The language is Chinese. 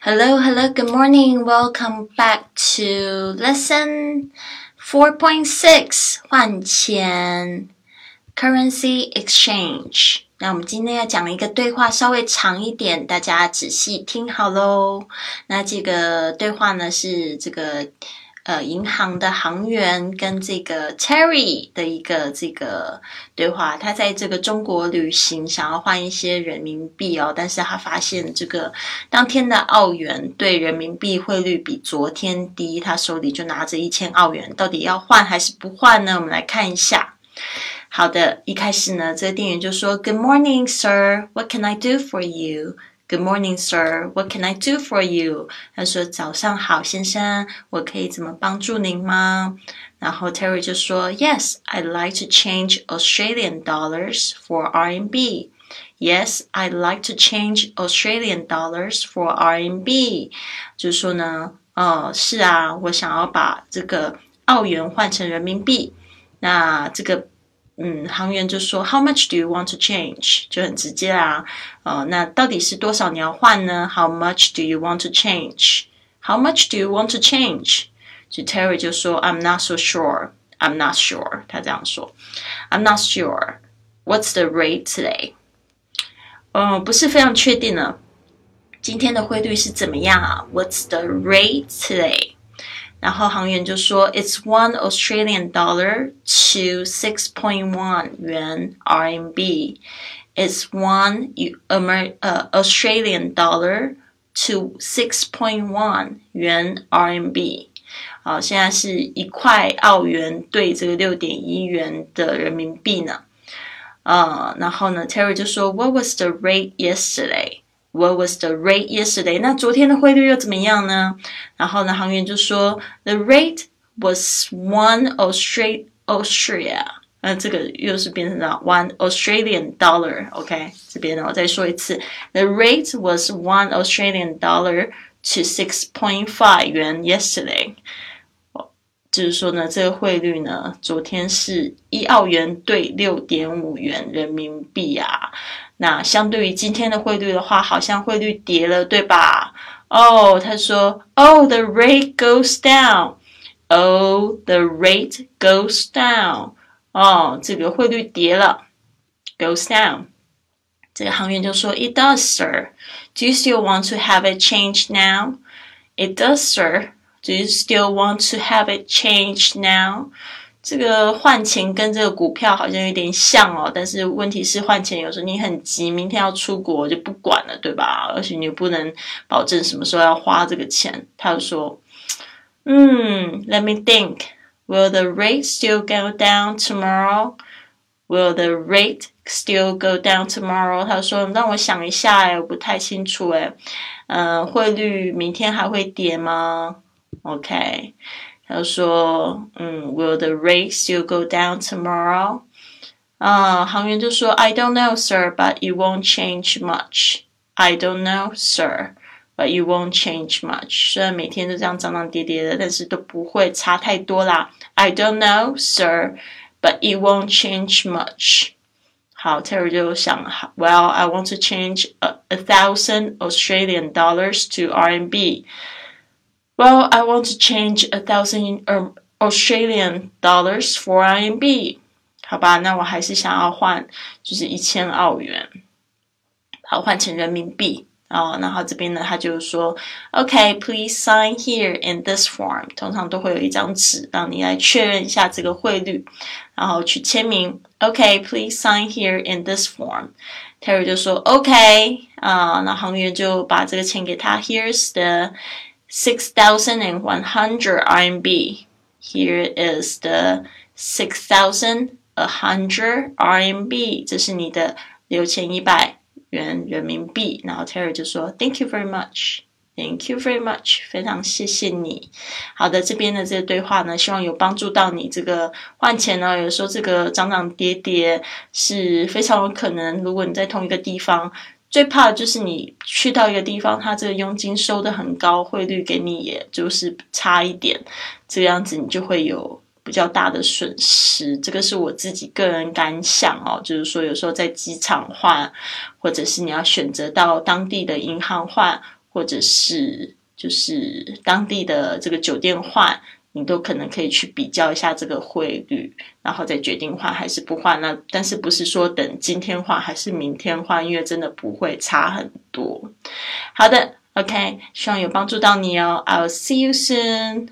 Hello, hello, good morning. Welcome back to lesson 4.6换钱 currency exchange. 那我们今天要讲一个对话，稍微长一点，大家仔细听好喽。那这个对话呢是这个。呃，银行的行员跟这个 Terry 的一个这个对话，他在这个中国旅行，想要换一些人民币哦，但是他发现这个当天的澳元对人民币汇率比昨天低，他手里就拿着一千澳元，到底要换还是不换呢？我们来看一下。好的，一开始呢，这个店员就说：“Good morning, sir. What can I do for you?” Good morning, sir. What can I do for you? 他说：“早上好，先生，我可以怎么帮助您吗？”然后 Terry 就说：“Yes, I'd like to change Australian dollars for RMB. Yes, I'd like to change Australian dollars for RMB。”就是说呢，呃，是啊，我想要把这个澳元换成人民币。那这个。 嗯，行员就说，How much do you want to change？就很直接啊，呃，那到底是多少你要换呢？How much do you want to change？How much do you want to change？就 Terry 就说，I'm not so sure，I'm not sure，他这样说，I'm not sure。What's the rate today？嗯，不是非常确定呢。今天的汇率是怎么样啊？What's the rate today？ 然后行员就说，It's one Australian dollar to six point one 元 RMB. It's one Amer 呃 Australian dollar to six point one 元 RMB. 好，现在是一块澳元兑这个六点一元的人民币呢。呃，然后呢，Terry 就说，What was the rate yesterday？What was the rate yesterday？那昨天的汇率又怎么样呢？然后呢，行员就说，The rate was one Austria Austria。那这个又是变成了 one Australian dollar。OK，这边呢我再说一次，The rate was one Australian dollar to six point five 元 yesterday。 就是说呢，这个汇率呢，昨天是一澳元兑六点五元人民币啊。那相对于今天的汇率的话，好像汇率跌了，对吧？哦，他说，Oh, the rate goes down. Oh, the rate goes down. 哦，这个汇率跌了，goes down。这个行员就说，It does, sir. Do you still want to have it changed now? It does, sir. Do you still want to have it changed now? 这个换钱跟这个股票好像有点像哦，但是问题是换钱有时候你很急，明天要出国就不管了，对吧？而且你又不能保证什么时候要花这个钱。他就说：“嗯，Let me think. Will the rate still go down tomorrow? Will the rate still go down tomorrow？” 他说：“让我想一下，哎，我不太清楚，哎，嗯，汇率明天还会跌吗 ？”OK。他说：“嗯，Will the rate still go down tomorrow？” 啊，行员就说：“I don't know, sir, but it won't change much. I don't know, sir, but it won't change much. 虽然每天都这样涨涨跌跌的，但是都不会差太多啦。I don't know, sir, but it won't change much.” 好，Terry 就想：“Well, I want to change a, a thousand Australian dollars to RMB.” Well, I want to change a thousand Australian dollars for RMB。好吧，那我还是想要换，就是一千澳元，好换成人民币啊。然后这边呢，他就说，OK，please sign here in this form。通常都会有一张纸，让你来确认一下这个汇率，然后去签名。OK，please sign here in this form。Terry 就说 OK 啊，那行员就把这个钱给他。Here's the Six thousand and one hundred RMB. Here is the six thousand a hundred RMB. 这是你的六千一百元人民币。然后 Terry 就说：“Thank you very much, thank you very much，非常谢谢你。”好的，这边的这个对话呢，希望有帮助到你。这个换钱呢，有时候这个涨涨跌跌是非常有可能。如果你在同一个地方。最怕的就是你去到一个地方，它这个佣金收的很高，汇率给你也就是差一点，这个样子你就会有比较大的损失。这个是我自己个人感想哦，就是说有时候在机场换，或者是你要选择到当地的银行换，或者是就是当地的这个酒店换，你都可能可以去比较一下这个汇率，然后再决定换还是不换。那但是不是说等今天换还是明天换？因为真的不会差很多。好的，OK，希望有帮助到你哦。I'll see you soon.